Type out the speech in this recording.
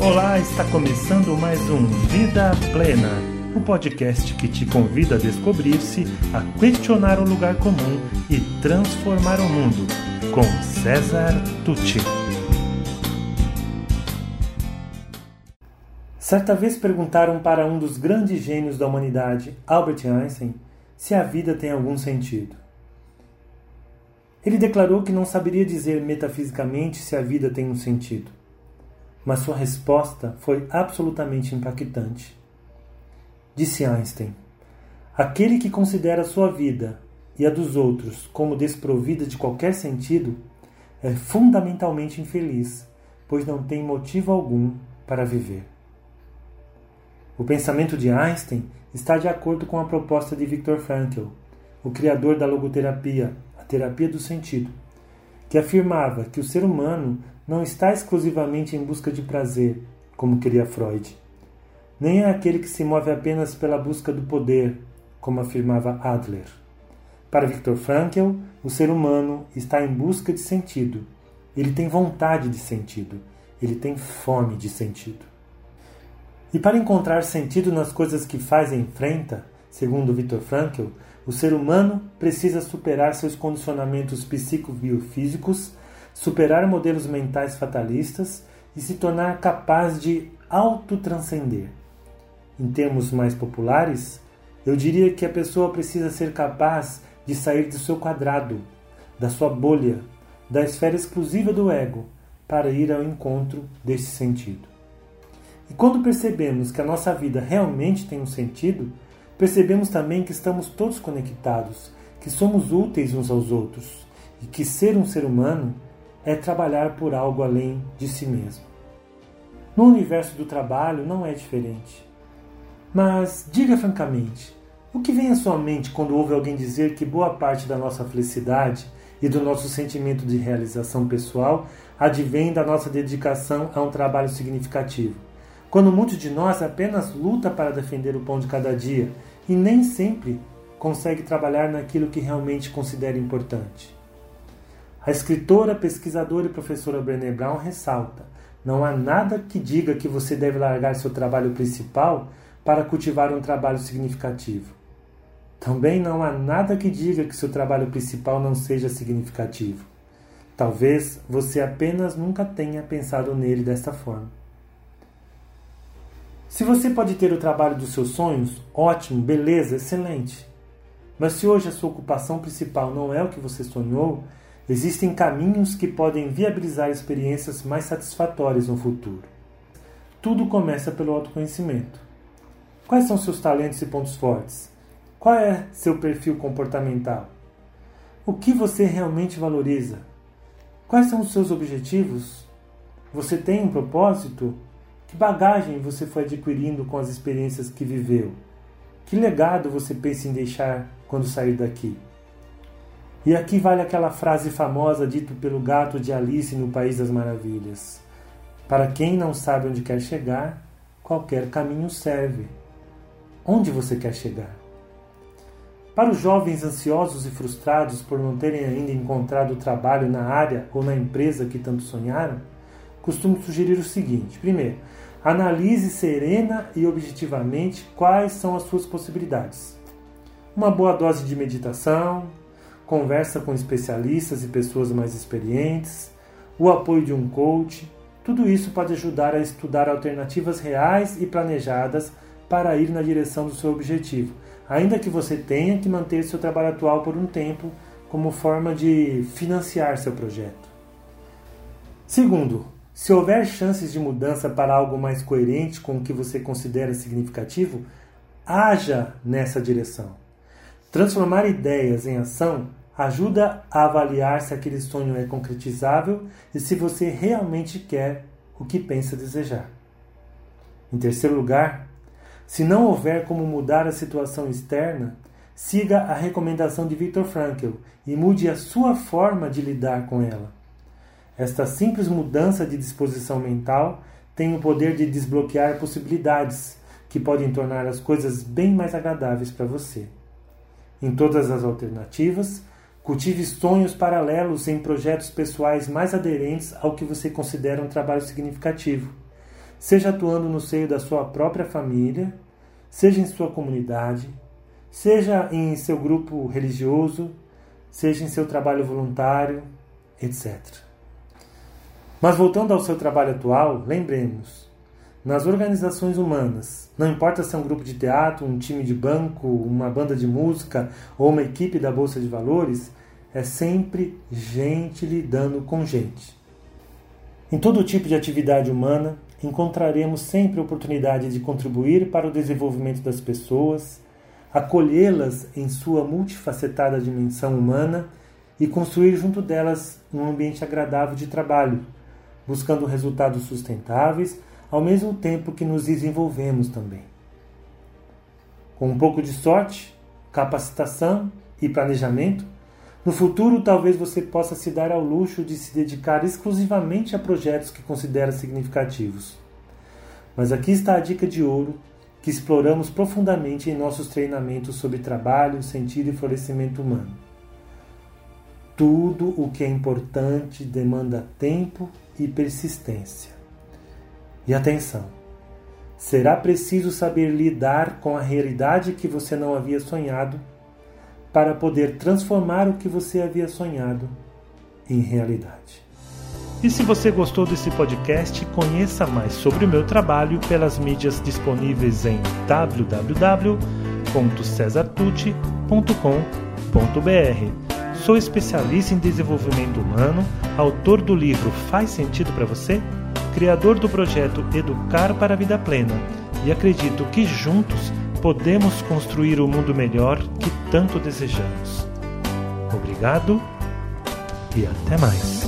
Olá, está começando mais um Vida Plena, o um podcast que te convida a descobrir-se, a questionar o lugar comum e transformar o mundo, com César Tucci. Certa vez perguntaram para um dos grandes gênios da humanidade, Albert Einstein, se a vida tem algum sentido. Ele declarou que não saberia dizer metafisicamente se a vida tem um sentido, mas sua resposta foi absolutamente impactante. Disse Einstein: Aquele que considera sua vida e a dos outros como desprovida de qualquer sentido é fundamentalmente infeliz, pois não tem motivo algum para viver. O pensamento de Einstein está de acordo com a proposta de Viktor Frankl, o criador da logoterapia, a terapia do sentido, que afirmava que o ser humano não está exclusivamente em busca de prazer, como queria Freud, nem é aquele que se move apenas pela busca do poder, como afirmava Adler. Para Viktor Frankl, o ser humano está em busca de sentido. Ele tem vontade de sentido. Ele tem fome de sentido. E para encontrar sentido nas coisas que faz e enfrenta, segundo Viktor Frankl, o ser humano precisa superar seus condicionamentos psicobiofísicos, superar modelos mentais fatalistas e se tornar capaz de autotranscender. Em termos mais populares, eu diria que a pessoa precisa ser capaz de sair do seu quadrado, da sua bolha, da esfera exclusiva do ego, para ir ao encontro desse sentido. E quando percebemos que a nossa vida realmente tem um sentido, percebemos também que estamos todos conectados, que somos úteis uns aos outros e que ser um ser humano é trabalhar por algo além de si mesmo. No universo do trabalho não é diferente. Mas diga francamente, o que vem à sua mente quando ouve alguém dizer que boa parte da nossa felicidade e do nosso sentimento de realização pessoal advém da nossa dedicação a um trabalho significativo? quando muitos de nós apenas luta para defender o pão de cada dia e nem sempre consegue trabalhar naquilo que realmente considera importante. A escritora, pesquisadora e professora Brené Brown ressalta: não há nada que diga que você deve largar seu trabalho principal para cultivar um trabalho significativo. Também não há nada que diga que seu trabalho principal não seja significativo. Talvez você apenas nunca tenha pensado nele dessa forma. Se você pode ter o trabalho dos seus sonhos, ótimo, beleza, excelente. Mas se hoje a sua ocupação principal não é o que você sonhou, existem caminhos que podem viabilizar experiências mais satisfatórias no futuro. Tudo começa pelo autoconhecimento. Quais são seus talentos e pontos fortes? Qual é seu perfil comportamental? O que você realmente valoriza? Quais são os seus objetivos? Você tem um propósito? Que bagagem você foi adquirindo com as experiências que viveu? Que legado você pensa em deixar quando sair daqui? E aqui vale aquela frase famosa dita pelo gato de Alice no País das Maravilhas: Para quem não sabe onde quer chegar, qualquer caminho serve. Onde você quer chegar? Para os jovens ansiosos e frustrados por não terem ainda encontrado trabalho na área ou na empresa que tanto sonharam, costumo sugerir o seguinte: primeiro, analise serena e objetivamente quais são as suas possibilidades. Uma boa dose de meditação, conversa com especialistas e pessoas mais experientes, o apoio de um coach, tudo isso pode ajudar a estudar alternativas reais e planejadas para ir na direção do seu objetivo, ainda que você tenha que manter seu trabalho atual por um tempo como forma de financiar seu projeto. Segundo, se houver chances de mudança para algo mais coerente com o que você considera significativo, haja nessa direção. Transformar ideias em ação ajuda a avaliar se aquele sonho é concretizável e se você realmente quer o que pensa desejar. Em terceiro lugar, se não houver como mudar a situação externa, siga a recomendação de Viktor Frankl e mude a sua forma de lidar com ela. Esta simples mudança de disposição mental tem o poder de desbloquear possibilidades que podem tornar as coisas bem mais agradáveis para você. Em todas as alternativas, cultive sonhos paralelos em projetos pessoais mais aderentes ao que você considera um trabalho significativo. seja atuando no seio da sua própria família, seja em sua comunidade, seja em seu grupo religioso, seja em seu trabalho voluntário, etc. Mas voltando ao seu trabalho atual, lembremos: nas organizações humanas, não importa se é um grupo de teatro, um time de banco, uma banda de música ou uma equipe da Bolsa de Valores, é sempre gente lidando com gente. Em todo tipo de atividade humana, encontraremos sempre oportunidade de contribuir para o desenvolvimento das pessoas, acolhê-las em sua multifacetada dimensão humana e construir junto delas um ambiente agradável de trabalho, buscando resultados sustentáveis ao mesmo tempo que nos desenvolvemos também. Com um pouco de sorte, capacitação e planejamento, no futuro talvez você possa se dar ao luxo de se dedicar exclusivamente a projetos que considera significativos. Mas aqui está a dica de ouro que exploramos profundamente em nossos treinamentos sobre trabalho, sentido e florescimento humano. Tudo o que é importante demanda tempo e persistência. E atenção! Será preciso saber lidar com a realidade que você não havia sonhado para poder transformar o que você havia sonhado em realidade. E se você gostou desse podcast, conheça mais sobre o meu trabalho pelas mídias disponíveis em www.cesartucci.com.br. Sou especialista em desenvolvimento humano, autor do livro Faz Sentido para Você, criador do projeto Educar para a Vida Plena e acredito que juntos podemos construir o mundo melhor que tanto desejamos. Obrigado e até mais.